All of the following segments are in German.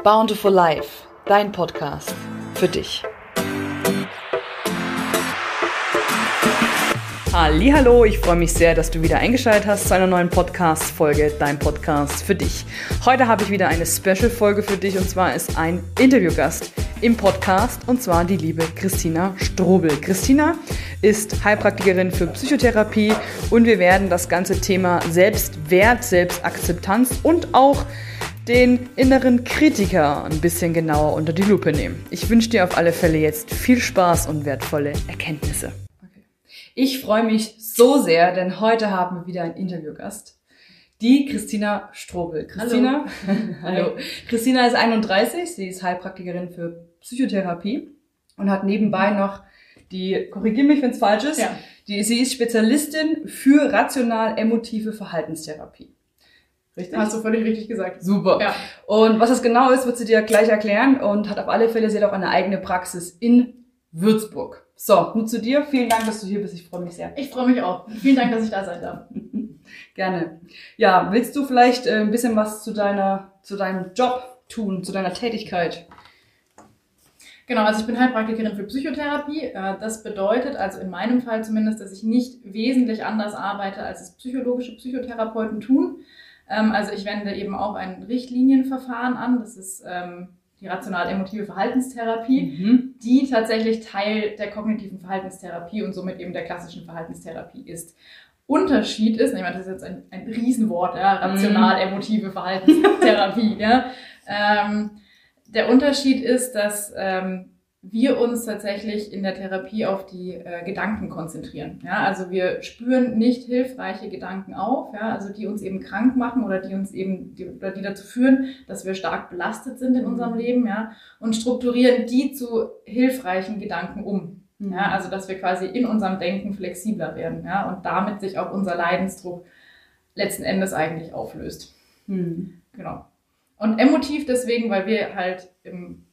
Bountiful Life, dein Podcast für dich. Hallo, ich freue mich sehr, dass du wieder eingeschaltet hast zu einer neuen Podcast-Folge, dein Podcast für dich. Heute habe ich wieder eine Special-Folge für dich und zwar ist ein Interviewgast im Podcast und zwar die liebe Christina Strobel. Christina ist Heilpraktikerin für Psychotherapie und wir werden das ganze Thema Selbstwert, Selbstakzeptanz und auch den inneren Kritiker ein bisschen genauer unter die Lupe nehmen. Ich wünsche dir auf alle Fälle jetzt viel Spaß und wertvolle Erkenntnisse. Okay. Ich freue mich so sehr, denn heute haben wir wieder einen Interviewgast. Die Christina Strobel. Christina, hallo. hallo. Christina ist 31, sie ist Heilpraktikerin für Psychotherapie und hat nebenbei noch die, korrigiere mich, wenn es falsch ist, ja. die, sie ist Spezialistin für rational-emotive Verhaltenstherapie. Richtig? Hast du völlig richtig gesagt. Super. Ja. Und was das genau ist, wird sie dir gleich erklären und hat auf alle Fälle, sie hat auch eine eigene Praxis in Würzburg. So, nun zu dir. Vielen Dank, dass du hier bist. Ich freue mich sehr. Ich freue mich auch. Vielen Dank, dass ich da sein darf. Gerne. Ja, willst du vielleicht äh, ein bisschen was zu deiner, zu deinem Job tun, zu deiner Tätigkeit? Genau, also ich bin Heilpraktikerin für Psychotherapie. Äh, das bedeutet also in meinem Fall zumindest, dass ich nicht wesentlich anders arbeite, als es psychologische Psychotherapeuten tun. Ähm, also ich wende eben auch ein Richtlinienverfahren an. Das ist ähm, die rational-emotive Verhaltenstherapie, mhm. die tatsächlich Teil der kognitiven Verhaltenstherapie und somit eben der klassischen Verhaltenstherapie ist. Unterschied ist, ich meine, das ist jetzt ein, ein Riesenwort, ja, rational-emotive Verhaltenstherapie. ja. Ähm, der Unterschied ist, dass ähm, wir uns tatsächlich in der Therapie auf die äh, Gedanken konzentrieren. Ja, also wir spüren nicht hilfreiche Gedanken auf, ja, also die uns eben krank machen oder die uns eben die, oder die dazu führen, dass wir stark belastet sind in unserem mhm. Leben, ja, und strukturieren die zu hilfreichen Gedanken um. Mhm. Ja, also dass wir quasi in unserem Denken flexibler werden, ja, und damit sich auch unser Leidensdruck letzten Endes eigentlich auflöst. Mhm. Genau. Und emotiv deswegen, weil wir halt im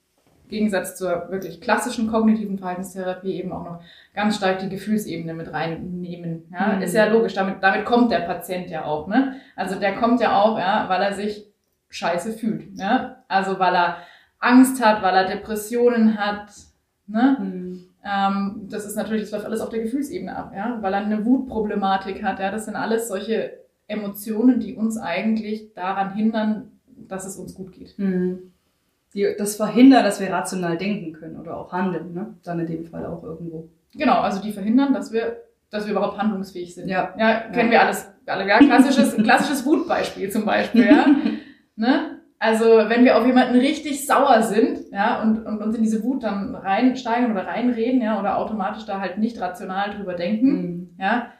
Gegensatz zur wirklich klassischen kognitiven Verhaltenstherapie eben auch noch ganz stark die Gefühlsebene mit reinnehmen. Ja, mhm. ist ja logisch. Damit, damit kommt der Patient ja auch, ne? Also der kommt ja auch, ja, weil er sich scheiße fühlt, ja? Also weil er Angst hat, weil er Depressionen hat, ne? Mhm. Ähm, das ist natürlich, das läuft alles auf der Gefühlsebene ab, ja? Weil er eine Wutproblematik hat, ja? Das sind alles solche Emotionen, die uns eigentlich daran hindern, dass es uns gut geht. Mhm die das verhindern, dass wir rational denken können oder auch handeln, ne? Dann in dem Fall auch irgendwo. Genau, also die verhindern, dass wir, dass wir überhaupt handlungsfähig sind. Ja. Ja, kennen ja. wir alles, alle, ja, klassisches, klassisches Wutbeispiel zum Beispiel, ja. ne? Also, wenn wir auf jemanden richtig sauer sind, ja, und, und uns in diese Wut dann reinsteigen oder reinreden, ja, oder automatisch da halt nicht rational drüber denken, mhm. ja,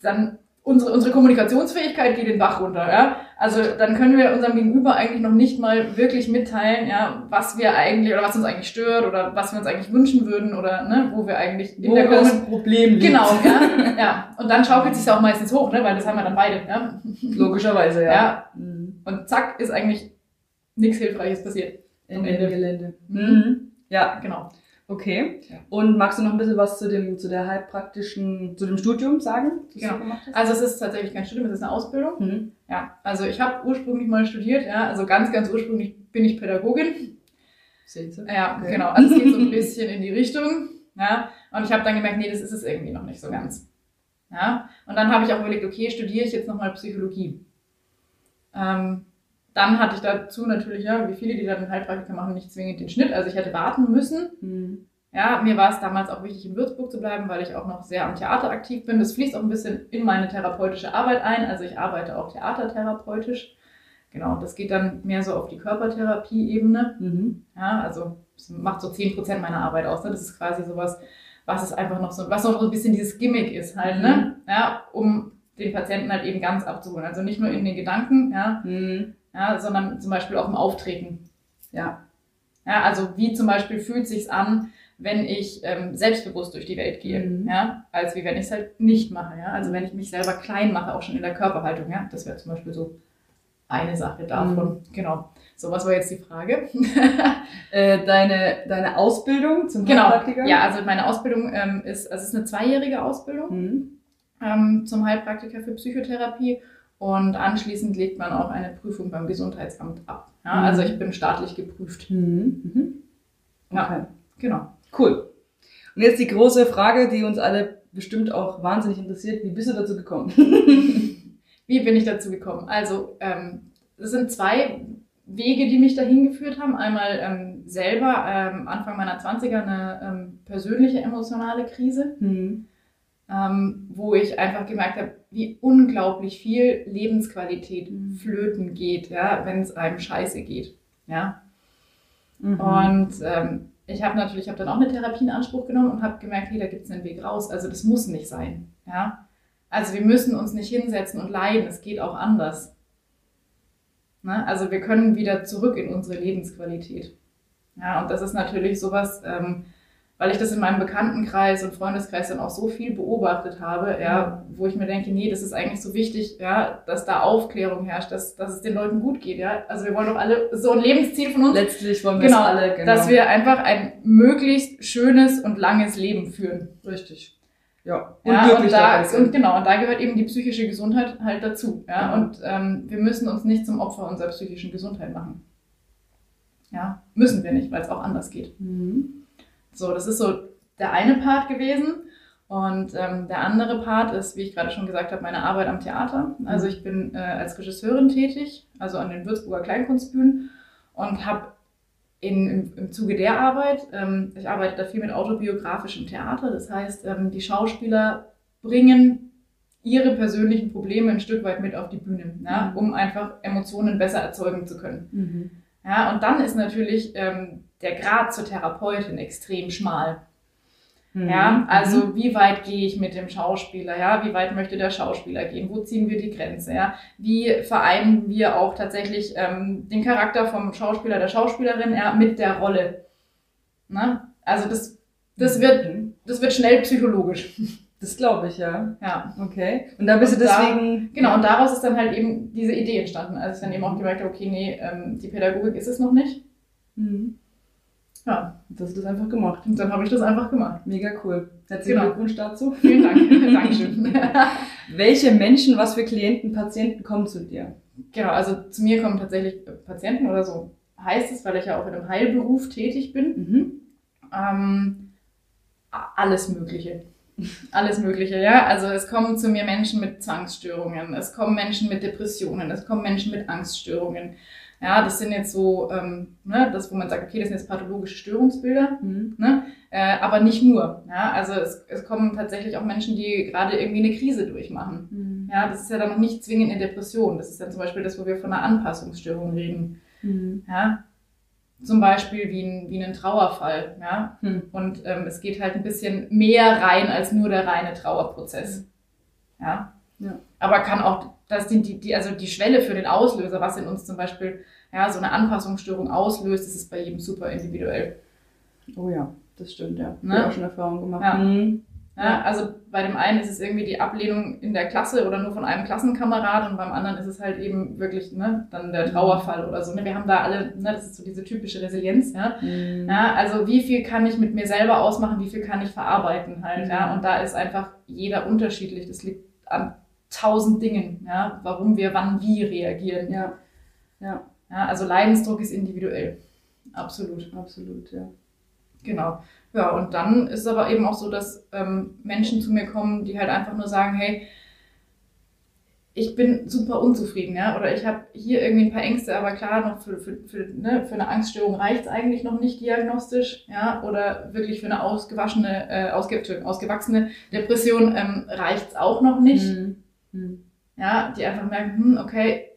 dann unsere, unsere Kommunikationsfähigkeit geht den Bach runter, ja. Also dann können wir unserem Gegenüber eigentlich noch nicht mal wirklich mitteilen, ja, was wir eigentlich oder was uns eigentlich stört oder was wir uns eigentlich wünschen würden oder ne, wo wir eigentlich in wo der das Problem liegt. Genau, ja, ja. Und dann schaukelt sich auch meistens hoch, ne, weil das haben wir dann beide, ja. Logischerweise, ja. ja. Und zack ist eigentlich nichts Hilfreiches passiert. In Ende Gelände. Mhm. Ja, genau. Okay. Ja. Und magst du noch ein bisschen was zu dem, zu der halbpraktischen, zu dem Studium sagen? Genau. Also es ist tatsächlich kein Studium, es ist eine Ausbildung. Mhm. Ja. Also ich habe ursprünglich mal studiert, ja. Also ganz, ganz ursprünglich bin ich Pädagogin. Sehen Sie? Ja, okay. genau. Also es geht so ein bisschen in die Richtung. Ja. Und ich habe dann gemerkt, nee, das ist es irgendwie noch nicht so ganz. Ja. Und dann habe ich auch überlegt, okay, studiere ich jetzt nochmal Psychologie. Ähm, dann hatte ich dazu natürlich, ja, wie viele, die dann Heilpraktiker machen, nicht zwingend den Schnitt. Also ich hätte warten müssen. Mhm. Ja, mir war es damals auch wichtig, in Würzburg zu bleiben, weil ich auch noch sehr am Theater aktiv bin. Das fließt auch ein bisschen in meine therapeutische Arbeit ein. Also ich arbeite auch theatertherapeutisch. Genau, das geht dann mehr so auf die Körpertherapie-Ebene. Mhm. Ja, also das macht so 10% meiner Arbeit aus. Ne? Das ist quasi sowas, was es einfach noch so, was noch so ein bisschen dieses Gimmick ist halt, ne? mhm. ne? Ja, um den Patienten halt eben ganz abzuholen. Also nicht nur in den Gedanken, ja, mhm ja, sondern zum Beispiel auch im Auftreten. Ja. Ja, also wie zum Beispiel fühlt sich's an, wenn ich ähm, selbstbewusst durch die Welt gehe, mhm. ja, als wie wenn ich es halt nicht mache, ja. Also wenn ich mich selber klein mache, auch schon in der Körperhaltung, ja. Das wäre zum Beispiel so eine Sache davon. Mhm. Genau. So, was war jetzt die Frage? äh, deine, deine Ausbildung zum genau. Heilpraktiker? Ja, also meine Ausbildung ähm, ist, also es ist eine zweijährige Ausbildung mhm. ähm, zum Heilpraktiker für Psychotherapie Und anschließend legt man auch eine Prüfung beim Gesundheitsamt ab. Ja, Mhm. Also ich bin staatlich geprüft. Mhm. Mhm. Ja. Okay. Genau. Cool. Und jetzt die große Frage, die uns alle bestimmt auch wahnsinnig interessiert. Wie bist du dazu gekommen? Wie bin ich dazu gekommen? Also, ähm, es sind zwei Wege, die mich dahin geführt haben. Einmal ähm, selber ähm, Anfang meiner 20er eine ähm, persönliche emotionale Krise, Mhm. Ähm, wo ich einfach gemerkt habe, wie unglaublich viel Lebensqualität Mhm. flöten geht, ja, wenn es einem scheiße geht. Ja. Mhm. Und ähm, ich habe natürlich, ich habe dann auch eine Therapie in Anspruch genommen und habe gemerkt, hey, da gibt es einen Weg raus. Also das muss nicht sein. Ja? Also wir müssen uns nicht hinsetzen und leiden. Es geht auch anders. Ne? Also wir können wieder zurück in unsere Lebensqualität. Ja, und das ist natürlich sowas, ähm, weil ich das in meinem Bekanntenkreis und Freundeskreis dann auch so viel beobachtet habe, ja, wo ich mir denke, nee, das ist eigentlich so wichtig, ja, dass da Aufklärung herrscht, dass, dass es den Leuten gut geht, ja. Also wir wollen doch alle so ein Lebensziel von uns, Letztlich wollen wir Genau, es alle, genau. dass wir einfach ein möglichst schönes und langes Leben führen. Richtig. Ja. Ja, glücklich und, da, und genau, und da gehört eben die psychische Gesundheit halt dazu. Ja? Genau. Und ähm, wir müssen uns nicht zum Opfer unserer psychischen Gesundheit machen. Ja, müssen wir nicht, weil es auch anders geht. Mhm. So, das ist so der eine Part gewesen. Und ähm, der andere Part ist, wie ich gerade schon gesagt habe, meine Arbeit am Theater. Also ich bin äh, als Regisseurin tätig, also an den Würzburger Kleinkunstbühnen und habe in, im, im Zuge der Arbeit, ähm, ich arbeite da viel mit autobiografischem Theater, das heißt, ähm, die Schauspieler bringen ihre persönlichen Probleme ein Stück weit mit auf die Bühne, ja, Mhm. um einfach Emotionen besser erzeugen zu können. Mhm. Ja, und dann ist natürlich ähm, der Grad zur Therapeutin extrem schmal. Mhm. Ja, also wie weit gehe ich mit dem Schauspieler? Ja, wie weit möchte der Schauspieler gehen? Wo ziehen wir die Grenze? Ja, wie vereinen wir auch tatsächlich ähm, den Charakter vom Schauspieler, der Schauspielerin ja, mit der Rolle? Ne? Also das, das wird, Mhm. das wird schnell psychologisch. Das glaube ich, ja. Ja, Okay. Und da bist Und du da- deswegen. genau. Und daraus ist dann halt eben diese Idee entstanden, als ich dann eben auch gemerkt habe, okay, nee, ähm, die Pädagogik ist es noch nicht. Mhm. Ja, Das hast du das einfach gemacht. und dann habe ich das einfach gemacht. Mega cool. Herzlichen Genau. Glückwunsch dazu. Vielen Dank. Dankeschön. Welche Menschen, was für Klienten, Patienten kommen zu dir? Genau, also zu mir kommen tatsächlich äh, Patienten oder so heißt es, weil ich ja auch in einem Heilberuf tätig bin. Mhm. Ähm, alles Mögliche. Alles Mögliche, ja. Also es kommen zu mir Menschen mit Zwangsstörungen, es kommen Menschen mit Depressionen, es kommen Menschen mit Angststörungen. Ja, das sind jetzt so, ähm, ne, das, wo man sagt, okay, das sind jetzt pathologische Störungsbilder, Mhm. ne? Äh, aber nicht nur. Ja, also es, es kommen tatsächlich auch Menschen, die gerade irgendwie eine Krise durchmachen. Mhm. Ja, das ist ja dann noch nicht zwingend eine Depression. Das ist dann zum Beispiel das, wo wir von einer Anpassungsstörung reden. Mhm. Ja, zum Beispiel wie ein, wie ein Trauerfall. Ja, Hm. und ähm, es geht halt ein bisschen mehr rein als nur der reine Trauerprozess. Ja. Ja. Aber kann auch, das sind die, die, also die Schwelle für den Auslöser, was in uns zum Beispiel ja, so eine Anpassungsstörung auslöst, das ist bei jedem super individuell. Oh ja, das stimmt, ja. Ne? Ich hab auch schon Erfahrung gemacht. Ja. Mhm. Ja, also bei dem einen ist es irgendwie die Ablehnung in der Klasse oder nur von einem Klassenkamerad und beim anderen ist es halt eben wirklich ne, dann der Trauerfall oder so. Ne? Wir haben da alle, ne, das ist so diese typische Resilienz, ja. Mhm. Ja, also wie viel kann ich mit mir selber ausmachen, wie viel kann ich verarbeiten halt, Mhm. ja. Und da ist einfach jeder unterschiedlich. Das liegt an tausend Dingen, ja, warum wir wann wie reagieren. Ja, ja, Ja, also Leidensdruck ist individuell. Absolut. absolut, ja. Genau. Ja, und dann ist es aber eben auch so, dass ähm, Menschen zu mir kommen, die halt einfach nur sagen, hey, ich bin super unzufrieden, ja, oder ich habe hier irgendwie ein paar Ängste, aber klar, noch für, für, für, ne, für eine Angststörung reicht es eigentlich noch nicht diagnostisch, ja, oder wirklich für eine ausgewaschene, äh, ausge, ausgewachsene Depression ähm, reicht es auch noch nicht, Mhm. Mhm. ja, die einfach merken, hm, okay,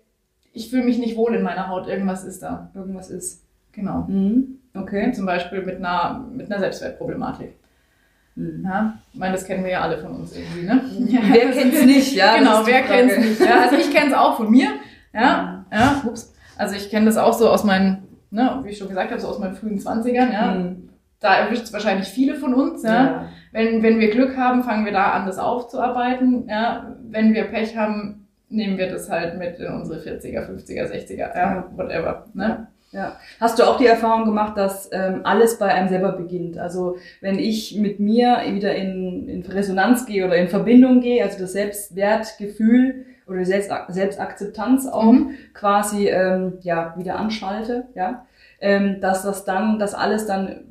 ich fühle mich nicht wohl in meiner Haut, irgendwas ist da. Irgendwas ist. Genau. Mhm. Okay. Zum Beispiel mit einer, mit einer Selbstwertproblematik. Mhm. Ja, ich meine, das kennen wir ja alle von uns irgendwie, ne? Wer kennt's nicht, ja? genau, wer Frage. kennt's nicht? Ja, also ich kenne es auch von mir. Ja, ja, ups. Also ich kenne das auch so aus meinen, ne, wie ich schon gesagt habe, so aus meinen frühen 20ern, ja. Mhm. Da erwischt es wahrscheinlich viele von uns, ja. Wenn, wenn wir Glück haben, fangen wir da an, das aufzuarbeiten, ja. Wenn wir Pech haben, nehmen wir das halt mit in unsere 40er, 50er, 60er, ja, whatever, ne? Ja. Hast du auch die Erfahrung gemacht, dass ähm, alles bei einem selber beginnt? Also wenn ich mit mir wieder in, in Resonanz gehe oder in Verbindung gehe, also das Selbstwertgefühl oder Selbst Selbstakzeptanz auch mhm. quasi ähm, ja wieder anschalte, ja, ähm, dass das dann, dass alles dann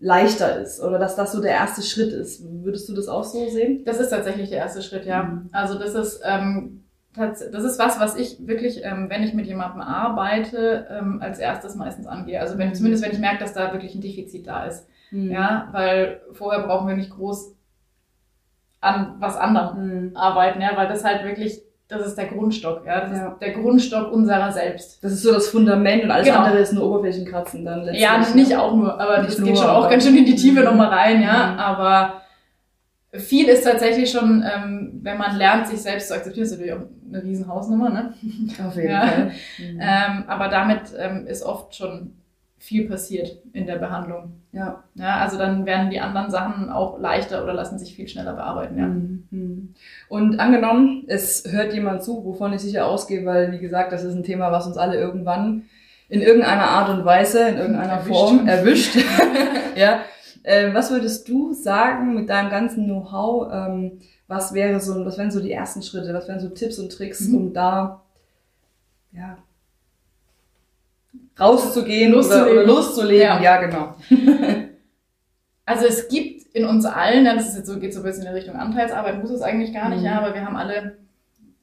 leichter ist oder dass das so der erste Schritt ist. Würdest du das auch so sehen? Das ist tatsächlich der erste Schritt, ja. Mhm. Also das ist ähm, das ist was, was ich wirklich, ähm, wenn ich mit jemandem arbeite, ähm, als erstes meistens angehe. Also wenn, mhm. zumindest wenn ich merke, dass da wirklich ein Defizit da ist. Mhm. Ja, weil vorher brauchen wir nicht groß an was anderem mhm. arbeiten, ja, weil das halt wirklich das ist der Grundstock, ja. Das ja. ist der Grundstock unserer selbst. Das ist so das Fundament und alles genau. andere ist nur Oberflächenkratzen dann letztlich. Ja, nicht auch nur, aber nicht das geht schon auch ganz schön in die Tiefe mhm. nochmal rein, ja. Mhm. Aber viel ist tatsächlich schon, ähm, wenn man lernt, sich selbst zu akzeptieren, ist natürlich auch eine riesen Hausnummer, ne? Auf jeden ja. Fall. Mhm. Ähm, aber damit ähm, ist oft schon viel passiert in der Behandlung. Ja. ja. Also dann werden die anderen Sachen auch leichter oder lassen sich viel schneller bearbeiten. Ja. Mhm. Und angenommen, es hört jemand zu, wovon ich sicher ausgehe, weil wie gesagt, das ist ein Thema, was uns alle irgendwann in irgendeiner Art und Weise, in irgendeiner erwischt. Form erwischt. ja. Ähm, was würdest du sagen mit deinem ganzen Know-how? Ähm, was wäre so, was wären so die ersten Schritte? Was wären so Tipps und Tricks, mhm. um da ja, rauszugehen loszulegen. oder, oder loszulegen. Ja, ja genau. also es gibt in uns allen, das ist jetzt so, geht so ein bisschen in Richtung Anteilsarbeit, muss es eigentlich gar nicht, mhm. ja, aber wir haben alle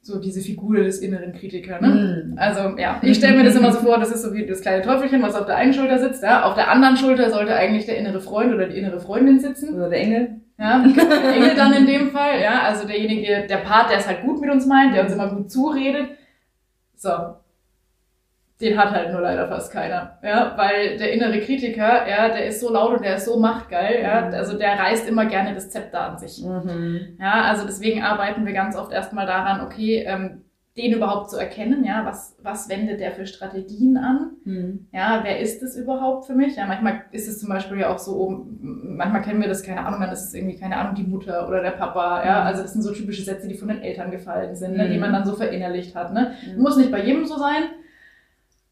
so diese Figur des inneren Kritikers. Ne? Mhm. Also ja, ich stelle mir das immer so vor, das ist so wie das kleine Teufelchen, was auf der einen Schulter sitzt. Ja? Auf der anderen Schulter sollte eigentlich der innere Freund oder die innere Freundin sitzen. Oder der Engel. Ja, der Engel dann in dem Fall. Ja, also derjenige, der Part, der es halt gut mit uns meint, der uns immer gut zuredet. So, den hat halt nur leider fast keiner. Ja, weil der innere Kritiker, ja, der ist so laut und der ist so machtgeil, ja, mhm. also der reißt immer gerne das Zepter an sich. Mhm. Ja, also deswegen arbeiten wir ganz oft erstmal daran, okay, ähm, den überhaupt zu erkennen, ja, was, was wendet der für Strategien an? Mhm. Ja, wer ist es überhaupt für mich? Ja, manchmal ist es zum Beispiel ja auch so, manchmal kennen wir das, keine Ahnung, dann ist es irgendwie, keine Ahnung, die Mutter oder der Papa, ja, mhm. also das sind so typische Sätze, die von den Eltern gefallen sind, ne, die mhm. man dann so verinnerlicht hat, ne. Mhm. Muss nicht bei jedem so sein,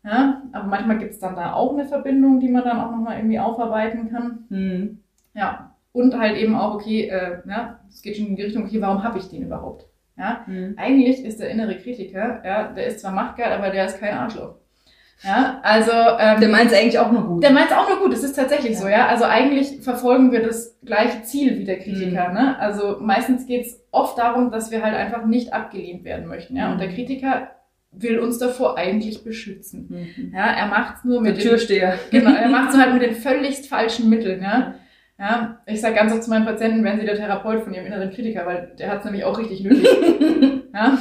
ja, aber manchmal gibt es dann da auch eine Verbindung, die man dann auch nochmal irgendwie aufarbeiten kann. Mhm. Ja, und halt eben auch, okay, äh, ja, es geht schon in die Richtung, okay, warum habe ich den überhaupt? Ja, mhm. eigentlich ist der innere Kritiker, ja, der ist zwar machtgeil, aber der ist kein Arschloch. Ja, also ähm, der meint es eigentlich auch nur gut. Der meint es auch nur gut. Das ist tatsächlich ja. so, ja. Also eigentlich verfolgen wir das gleiche Ziel wie der Kritiker. Mhm. Ne? Also meistens geht es oft darum, dass wir halt einfach nicht abgelehnt werden möchten. Ja, und der mhm. Kritiker will uns davor eigentlich beschützen. Mhm. Ja, er macht's nur mit der Türsteher. Den, genau, er macht's nur halt mit den völligst falschen Mitteln. Ja, ja ich sage ganz oft zu meinen Patienten, werden sie der Therapeut von ihrem inneren Kritiker, weil der hat's nämlich auch richtig nötig. ja.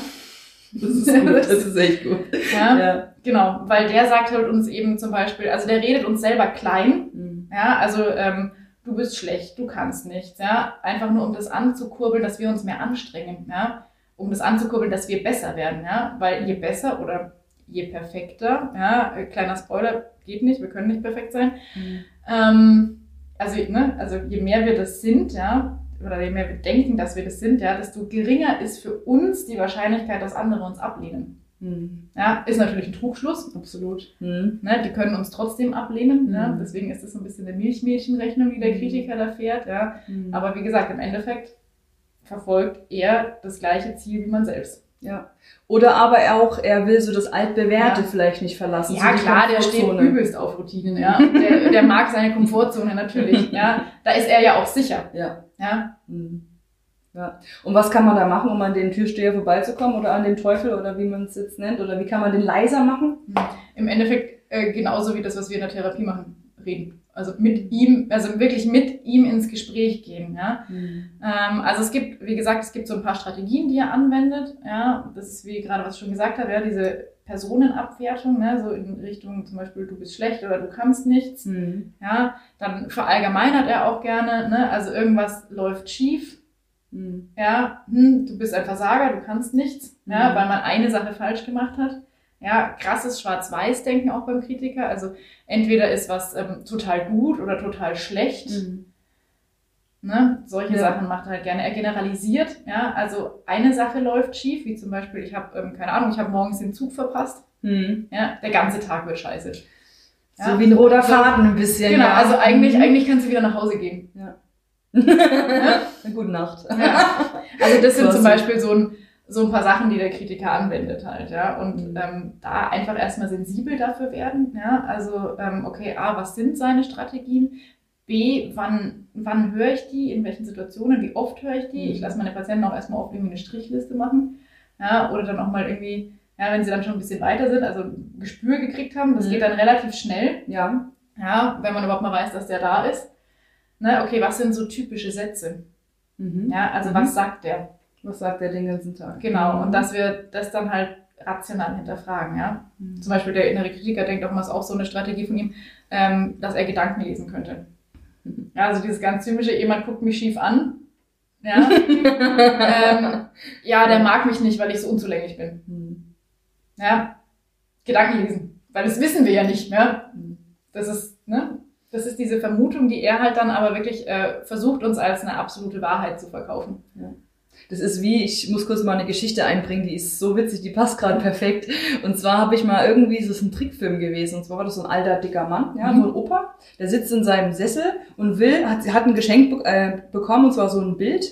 Das ist gut, das ist echt gut. Ja, ja, genau, weil der sagt halt uns eben zum Beispiel, also der redet uns selber klein. Mhm. Ja, also ähm, du bist schlecht, du kannst nichts. Ja, einfach nur um das anzukurbeln, dass wir uns mehr anstrengen. Ja um das anzukurbeln, dass wir besser werden, ja, weil je besser oder je perfekter, ja, kleiner Spoiler, geht nicht, wir können nicht perfekt sein. Mhm. Ähm, also, ne, also je mehr wir das sind, ja, oder je mehr wir denken, dass wir das sind, ja, desto geringer ist für uns die Wahrscheinlichkeit, dass andere uns ablehnen. Mhm. Ja, ist natürlich ein Trugschluss, absolut. Mhm. Ne, die können uns trotzdem ablehnen. Mhm. Ja, deswegen ist das so ein bisschen eine Milchmädchenrechnung, die der mhm. Kritiker da fährt. Ja. Mhm. Aber wie gesagt, im Endeffekt verfolgt er das gleiche Ziel wie man selbst. Ja. Oder aber auch, er will so das Altbewährte ja. vielleicht nicht verlassen. Ja, so klar, der steht übelst auf Routinen, ja. Der, der mag seine Komfortzone natürlich, ja. Da ist er ja auch sicher. Ja. Ja. Mhm. Ja. Und was kann man da machen, um an den Türsteher vorbeizukommen oder an den Teufel oder wie man es jetzt nennt? Oder wie kann man den leiser machen? Mhm. Im Endeffekt äh, genauso wie das, was wir in der Therapie machen, reden. Also mit ihm, also wirklich mit ihm ins Gespräch gehen. Ja? Mhm. Ähm, also es gibt, wie gesagt, es gibt so ein paar Strategien, die er anwendet. Ja? Das ist, wie gerade was ich schon gesagt habe, ja, diese Personenabwertung, ne? so in Richtung zum Beispiel, du bist schlecht oder du kannst nichts. Mhm. Ja? Dann verallgemeinert er auch gerne, ne? also irgendwas läuft schief. Mhm. Ja, hm, du bist ein Versager, du kannst nichts, ja, mhm. weil man eine Sache falsch gemacht hat ja, krasses Schwarz-Weiß-Denken auch beim Kritiker. Also entweder ist was ähm, total gut oder total schlecht. Mhm. Ne? Solche ja. Sachen macht er halt gerne. Er generalisiert, ja, also eine Sache läuft schief, wie zum Beispiel, ich habe, ähm, keine Ahnung, ich habe morgens den Zug verpasst. Mhm. Ja, der ganze Tag wird scheiße. Ja? So wie ein roter Faden ein bisschen. Genau, ja. also eigentlich, mhm. eigentlich kannst du wieder nach Hause gehen. Ja. ja? Eine gute Nacht. Ja. Also das sind zum Beispiel so ein so ein paar Sachen, die der Kritiker anwendet halt, ja. Und mhm. ähm, da einfach erstmal sensibel dafür werden, ja. Also, ähm, okay, A, was sind seine Strategien? B, wann, wann höre ich die, in welchen Situationen, wie oft höre ich die? Ich mhm. lasse meine Patienten auch erstmal oft irgendwie eine Strichliste machen. Ja, oder dann auch mal irgendwie, ja, wenn sie dann schon ein bisschen weiter sind, also ein Gespür gekriegt haben, das mhm. geht dann relativ schnell. Ja. Ja, wenn man überhaupt mal weiß, dass der da ist. Ne, okay, was sind so typische Sätze? Mhm. Ja, also mhm. was sagt der? Was sagt der den ganzen Tag? Genau, und mhm. dass wir das dann halt rational hinterfragen, ja. Mhm. Zum Beispiel der innere Kritiker denkt auch mal, ist auch so eine Strategie von ihm, ähm, dass er Gedanken lesen könnte. Ja, also dieses ganz typische, jemand guckt mich schief an. Ja, ähm, ja der mag mich nicht, weil ich so unzulänglich bin. Mhm. Ja, Gedanken lesen, weil das wissen wir ja nicht mehr. Mhm. Das ist, ne? Das ist diese Vermutung, die er halt dann aber wirklich äh, versucht, uns als eine absolute Wahrheit zu verkaufen. Ja. Das ist wie, ich muss kurz mal eine Geschichte einbringen, die ist so witzig, die passt gerade perfekt. Und zwar habe ich mal irgendwie, das ist ein Trickfilm gewesen, und zwar war das so ein alter, dicker Mann, ja, mhm. so ein Opa, der sitzt in seinem Sessel und will, hat, hat ein Geschenk äh, bekommen, und zwar so ein Bild,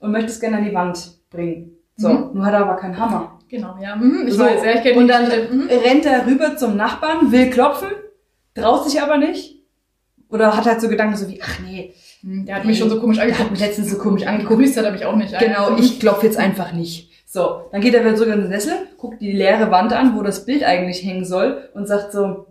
und möchte es gerne an die Wand bringen. So, mhm. nur hat er aber keinen Hammer. Genau, ja. Mhm, ich so, weiß, ja, ich kenne Und dann mhm. rennt er rüber zum Nachbarn, will klopfen, traut sich aber nicht. Oder hat halt so Gedanken so wie, ach nee, der hat mich schon so komisch angeguckt. Der hat mich letztens so komisch angeguckt. Grüßt hat er mich auch nicht. Genau, ich klopfe jetzt einfach nicht. So, dann geht er wieder zurück in den Sessel, guckt die leere Wand an, wo das Bild eigentlich hängen soll und sagt so,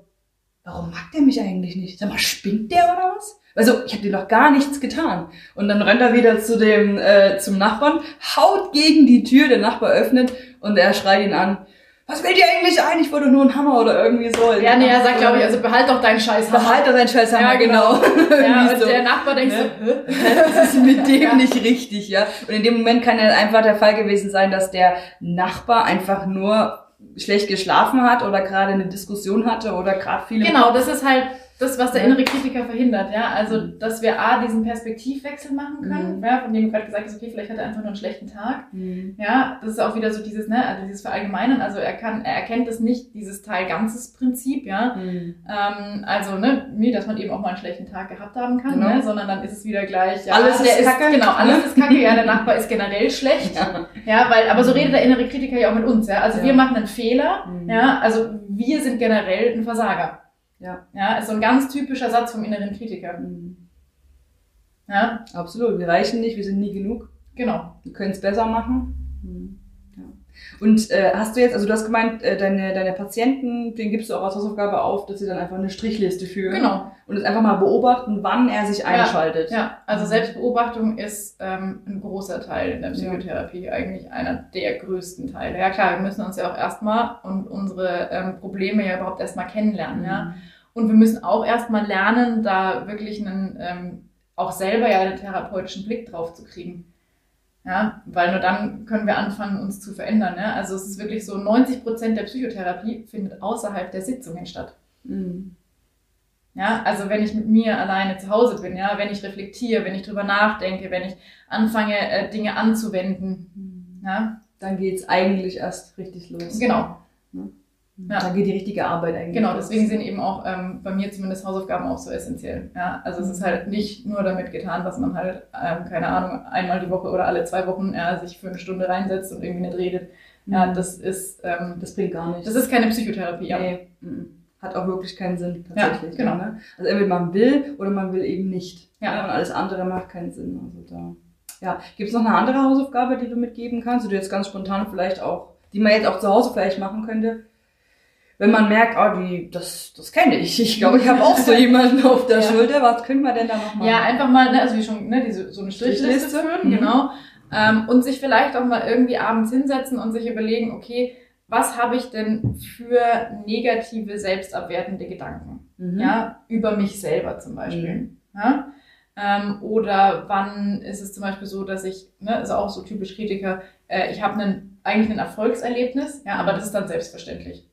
warum mag der mich eigentlich nicht? Sag mal, spinnt der oder was? Also, ich habe dir doch gar nichts getan. Und dann rennt er wieder zu dem, äh, zum Nachbarn, haut gegen die Tür, der Nachbar öffnet und er schreit ihn an, was will dir eigentlich ein? Ich wollte nur einen Hammer oder irgendwie so. Ja, nee, er sagt, glaube ich, also behalt doch deinen Scheiß Hammer. Behalt doch deinen Scheiß Hammer, ja, genau. genau. ja, und so. der Nachbar denkt ne? so, das ist mit dem ja. nicht richtig, ja. Und in dem Moment kann ja einfach der Fall gewesen sein, dass der Nachbar einfach nur schlecht geschlafen hat oder gerade eine Diskussion hatte oder gerade viele... Genau, das ist halt das, was der innere Kritiker verhindert, ja. Also, mhm. dass wir A, diesen Perspektivwechsel machen können, mhm. ja, von dem du gerade gesagt hast, okay, vielleicht hat er einfach nur einen schlechten Tag. Mhm. Ja, das ist auch wieder so dieses, ne, also dieses Verallgemeinern. Also er kann, er erkennt das nicht, dieses Teil-Ganzes-Prinzip, ja. Mhm. Ähm, also, ne, nie, dass man eben auch mal einen schlechten Tag gehabt haben kann, genau. ne, sondern dann ist es wieder gleich, ja, alles ist Kacke. genau, alles ist Kacke, ja, der Nachbar ist generell schlecht. Ja. ja, weil, aber so redet der innere Kritiker ja auch mit uns, ja. Also ja. wir machen einen Fehler, mhm. ja, also wir sind generell ein Versager. Ja. Ja, ist so ein ganz typischer Satz vom inneren Kritiker. Mhm. Ja. Absolut. Wir reichen nicht, wir sind nie genug. Genau. Wir können es besser machen. Mhm. Und äh, hast du jetzt, also du hast gemeint, äh, deine, deine Patienten, den gibst du auch als Hausaufgabe auf, dass sie dann einfach eine Strichliste führen. Genau. Und es einfach mal beobachten, wann er sich einschaltet. Ja, ja. also Selbstbeobachtung ist ähm, ein großer Teil in der Psychotherapie, ja. eigentlich einer der größten Teile. Ja klar, wir müssen uns ja auch erstmal und unsere ähm, Probleme ja überhaupt erstmal kennenlernen, mhm. ja. Und wir müssen auch erstmal lernen, da wirklich einen, ähm, auch selber ja einen therapeutischen Blick drauf zu kriegen. Ja, weil nur dann können wir anfangen, uns zu verändern. Ja? Also es ist wirklich so, 90 Prozent der Psychotherapie findet außerhalb der Sitzungen statt. Mhm. Ja, also wenn ich mit mir alleine zu Hause bin, ja, wenn ich reflektiere, wenn ich drüber nachdenke, wenn ich anfange, äh, Dinge anzuwenden, mhm. ja. Dann geht's eigentlich erst richtig los. Genau. Ja. Ja. Da geht die richtige Arbeit eigentlich. Genau, deswegen sind eben auch ähm, bei mir zumindest Hausaufgaben auch so essentiell. Ja, also es ist halt nicht nur damit getan, dass man halt, ähm, keine Ahnung, einmal die Woche oder alle zwei Wochen ja, sich für eine Stunde reinsetzt und irgendwie nicht redet. Ja, mhm. das ist, ähm, das bringt gar nichts. Das ist keine Psychotherapie. Ja. Nee. Mhm. Hat auch wirklich keinen Sinn tatsächlich. Ja, genau. Ne? Also entweder man will oder man will eben nicht. Ja. ja. Und alles andere macht keinen Sinn. Also da. Ja. Gibt es noch eine andere Hausaufgabe, die du mitgeben kannst, die du jetzt ganz spontan vielleicht auch, die man jetzt auch zu Hause vielleicht machen könnte? Wenn man merkt, oh, die, das, das kenne ich. Ich glaube, ich habe auch so jemanden auf der ja. Schulter. Was können wir denn da noch machen? Ja, einfach mal, ne, also wie schon, ne, diese, so eine Strichliste, Strichliste führen, mhm. genau. Ähm, und sich vielleicht auch mal irgendwie abends hinsetzen und sich überlegen, okay, was habe ich denn für negative, selbstabwertende Gedanken? Mhm. Ja, über mich selber zum Beispiel. Mhm. Ja? Ähm, oder wann ist es zum Beispiel so, dass ich, ne, ist auch so typisch Kritiker, äh, ich habe einen, eigentlich ein Erfolgserlebnis, ja, aber das ist dann selbstverständlich.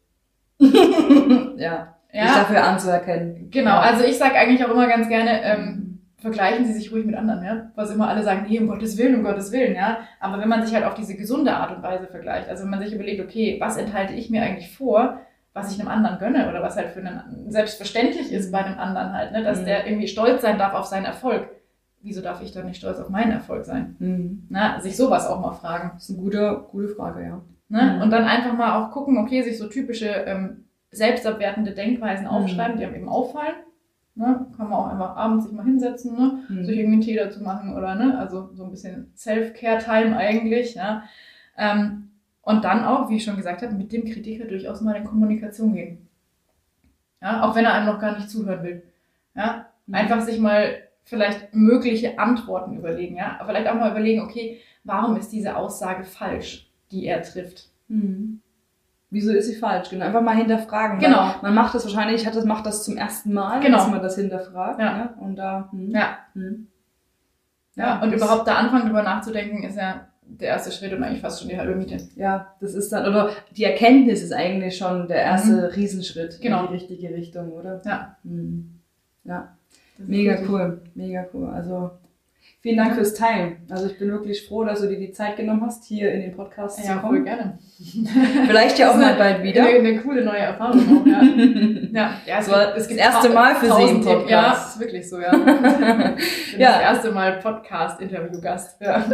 Ja. ja. Sich dafür anzuerkennen. Genau, ja. also ich sage eigentlich auch immer ganz gerne, ähm, vergleichen Sie sich ruhig mit anderen, ja. Was immer alle sagen, nee, um Gottes Willen, um Gottes Willen, ja. Aber wenn man sich halt auf diese gesunde Art und Weise vergleicht, also wenn man sich überlegt, okay, was enthalte ich mir eigentlich vor, was ich einem anderen gönne oder was halt für einen selbstverständlich ist bei einem anderen halt, ne, dass mhm. der irgendwie stolz sein darf auf seinen Erfolg. wieso darf ich dann nicht stolz auf meinen Erfolg sein? Mhm. Na, sich sowas auch mal fragen. Das ist eine gute, gute Frage, ja. Ne? Mhm. Und dann einfach mal auch gucken, okay, sich so typische ähm, selbstabwertende Denkweisen Mhm. aufschreiben, die einem eben auffallen. Ne? Kann man auch einfach abends sich mal hinsetzen, ne? Mhm. sich irgendwie einen Tee dazu machen oder ne, also so ein bisschen Self-Care-Time eigentlich, ja. Ähm, und dann auch, wie ich schon gesagt habe, mit dem Kritiker durchaus mal in Kommunikation gehen. Ja, auch wenn er einem noch gar nicht zuhören will. Ja, Mhm. einfach sich mal vielleicht mögliche Antworten überlegen, ja. Vielleicht auch mal überlegen, okay, warum ist diese Aussage falsch, die er trifft? Mhm. Wieso ist sie falsch? Genau, einfach mal hinterfragen. Genau. Man macht das wahrscheinlich, hat das, macht das zum ersten Mal, Genau. dass man das hinterfragt. Ja. ne? Und da. hm. Ja. Hm. Ja, und das- überhaupt da anfangen, drüber nachzudenken, ist ja der erste Schritt und eigentlich fast schon die halbe Miete. Ja, das ist dann, oder die Erkenntnis ist eigentlich schon der erste Riesenschritt Mhm. Genau. in die richtige Richtung, oder? Ja. Hm. Ja, mega cool, mega cool. Also vielen Dank fürs Teilen. Also ich bin wirklich froh, dass du dir die Zeit genommen hast, hier in den Podcast zu Ja, voll kommen. gerne. Vielleicht ja auch mal bald wieder. Eine, eine coole neue Erfahrung auch, ja. Ja, ja Das war das erste Mal für Sie im Themen. Ja, Podcast. das ist wirklich so, ja. Ja. das erste Mal Podcast-Interview-Gast. Ja.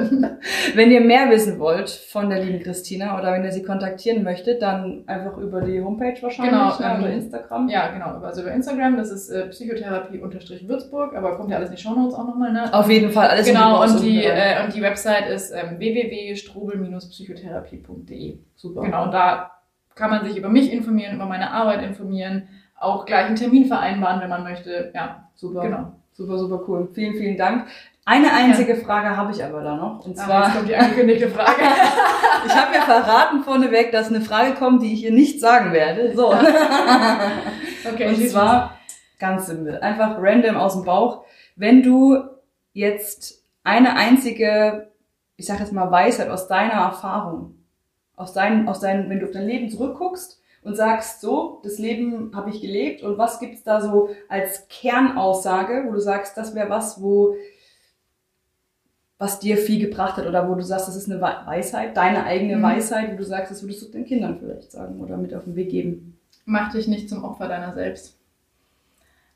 Wenn ihr mehr wissen wollt von der lieben Christina oder wenn ihr sie kontaktieren möchtet, dann einfach über die Homepage wahrscheinlich Genau, ne, ähm, oder Instagram. ja, genau. Also über Instagram, das ist äh, Psychotherapie-Würzburg, aber kommt ja alles in die Shownotes auch nochmal, ne? Auf jeden Fall alles Genau, und die, rein. äh, und die Website ist ähm, www.strobel-psychotherapie.de. super. Genau, und da kann man sich über mich informieren, über meine Arbeit informieren, auch gleich einen Termin vereinbaren, wenn man möchte. Ja, Super. genau. Super, super cool. Vielen, vielen Dank. Eine einzige Frage habe ich aber da noch. Und Ah, zwar, jetzt kommt die angekündigte Frage. ich habe ja verraten vorneweg, dass eine Frage kommt, die ich ihr nicht sagen werde. So. Okay, Und zwar ganz simpel, einfach random aus dem Bauch. Wenn du jetzt eine einzige, ich sag jetzt mal Weisheit aus deiner Erfahrung, aus deinem, aus deinem, wenn du auf dein Leben zurückguckst und sagst, so, das Leben habe ich gelebt und was gibt's da so als Kernaussage, wo du sagst, das wäre was, wo was dir viel gebracht hat oder wo du sagst, das ist eine Wei- Weisheit, deine eigene Mhm. Weisheit, wo du sagst, das würdest du den Kindern vielleicht sagen oder mit auf den Weg geben. Mach dich nicht zum Opfer deiner selbst.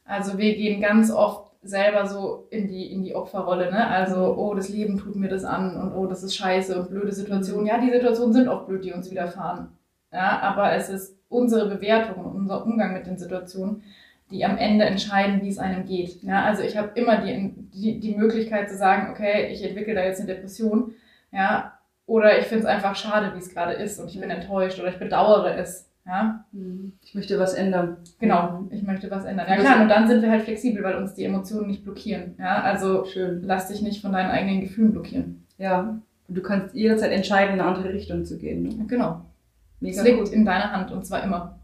Also wir gehen ganz oft selber so in die, in die Opferrolle, ne? Also, oh, das Leben tut mir das an und oh, das ist scheiße und blöde Situationen. Ja, die Situationen sind auch blöd, die uns widerfahren. Ja, aber es ist unsere Bewertung und unser Umgang mit den Situationen, die am Ende entscheiden, wie es einem geht. Ja, also ich habe immer die, die, die Möglichkeit zu sagen, okay, ich entwickle da jetzt eine Depression, ja, oder ich finde es einfach schade, wie es gerade ist und ich bin enttäuscht oder ich bedauere es. Ja, Ich möchte was ändern. Genau, ich möchte was ändern. Ja Das- klar, und dann sind wir halt flexibel, weil uns die Emotionen nicht blockieren. Ja, also Schön. lass dich nicht von deinen eigenen Gefühlen blockieren. Ja. Und du kannst jederzeit entscheiden, in eine andere Richtung zu gehen. Ne? Genau. Mega Es liegt cool. in deiner Hand und zwar immer.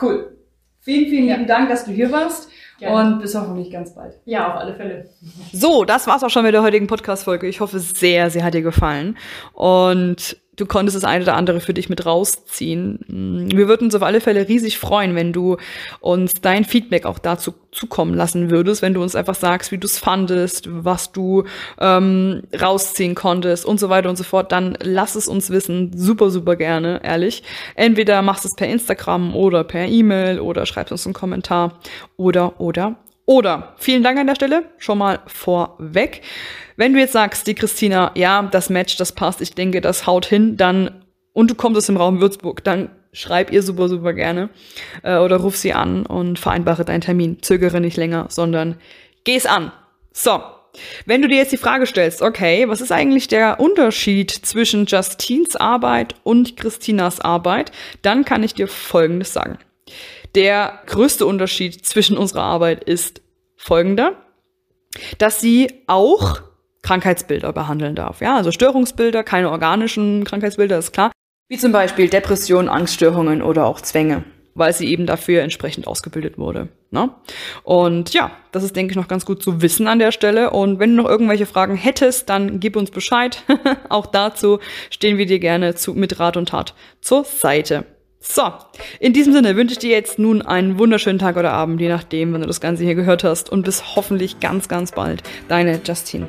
Cool. Vielen, vielen Ja. lieben Dank, dass du hier warst. Gerne. Und bis hoffentlich ganz bald. Ja, auf alle Fälle. So, das war's auch schon mit der heutigen Podcast-Folge. Ich hoffe sehr, sie hat dir gefallen. Und du konntest das eine oder andere für dich mit rausziehen. Mm, Wir würden uns auf alle Fälle riesig freuen, wenn du uns dein Feedback auch dazu zukommen lassen würdest, wenn du uns einfach sagst, wie du es fandest, was du ähm, rausziehen konntest und so weiter und so fort, dann lass es uns wissen. Super, super gerne, ehrlich. Entweder machst es per Instagram oder per E-Mail oder schreibst uns einen Kommentar oder, oder, oder. Vielen Dank an der Stelle schon mal vorweg. Wenn du jetzt sagst, die Christina, ja, das Match, das passt, ich denke, das haut hin, dann und du kommst aus dem Raum Würzburg, dann schreib ihr super, super gerne äh, oder ruf sie an und vereinbare deinen Termin. Zögere nicht länger, sondern geh's an. So, wenn du dir jetzt die Frage stellst, okay, was ist eigentlich der Unterschied zwischen Justines Arbeit und Christinas Arbeit, dann kann ich dir Folgendes sagen. Der größte Unterschied zwischen unserer Arbeit ist folgender, dass sie auch Krankheitsbilder behandeln darf. Ja, also Störungsbilder, keine organischen Krankheitsbilder, ist klar. Wie zum Beispiel Depressionen, Angststörungen oder auch Zwänge, weil sie eben dafür entsprechend ausgebildet wurde. Ne? Und ja, das ist, denke ich, noch ganz gut zu wissen an der Stelle. Und wenn du noch irgendwelche Fragen hättest, dann gib uns Bescheid. auch dazu stehen wir dir gerne zu, mit Rat und Tat zur Seite. So, in diesem Sinne wünsche ich dir jetzt nun einen wunderschönen Tag oder Abend, je nachdem, wenn du das Ganze hier gehört hast. Und bis hoffentlich ganz, ganz bald. Deine Justine.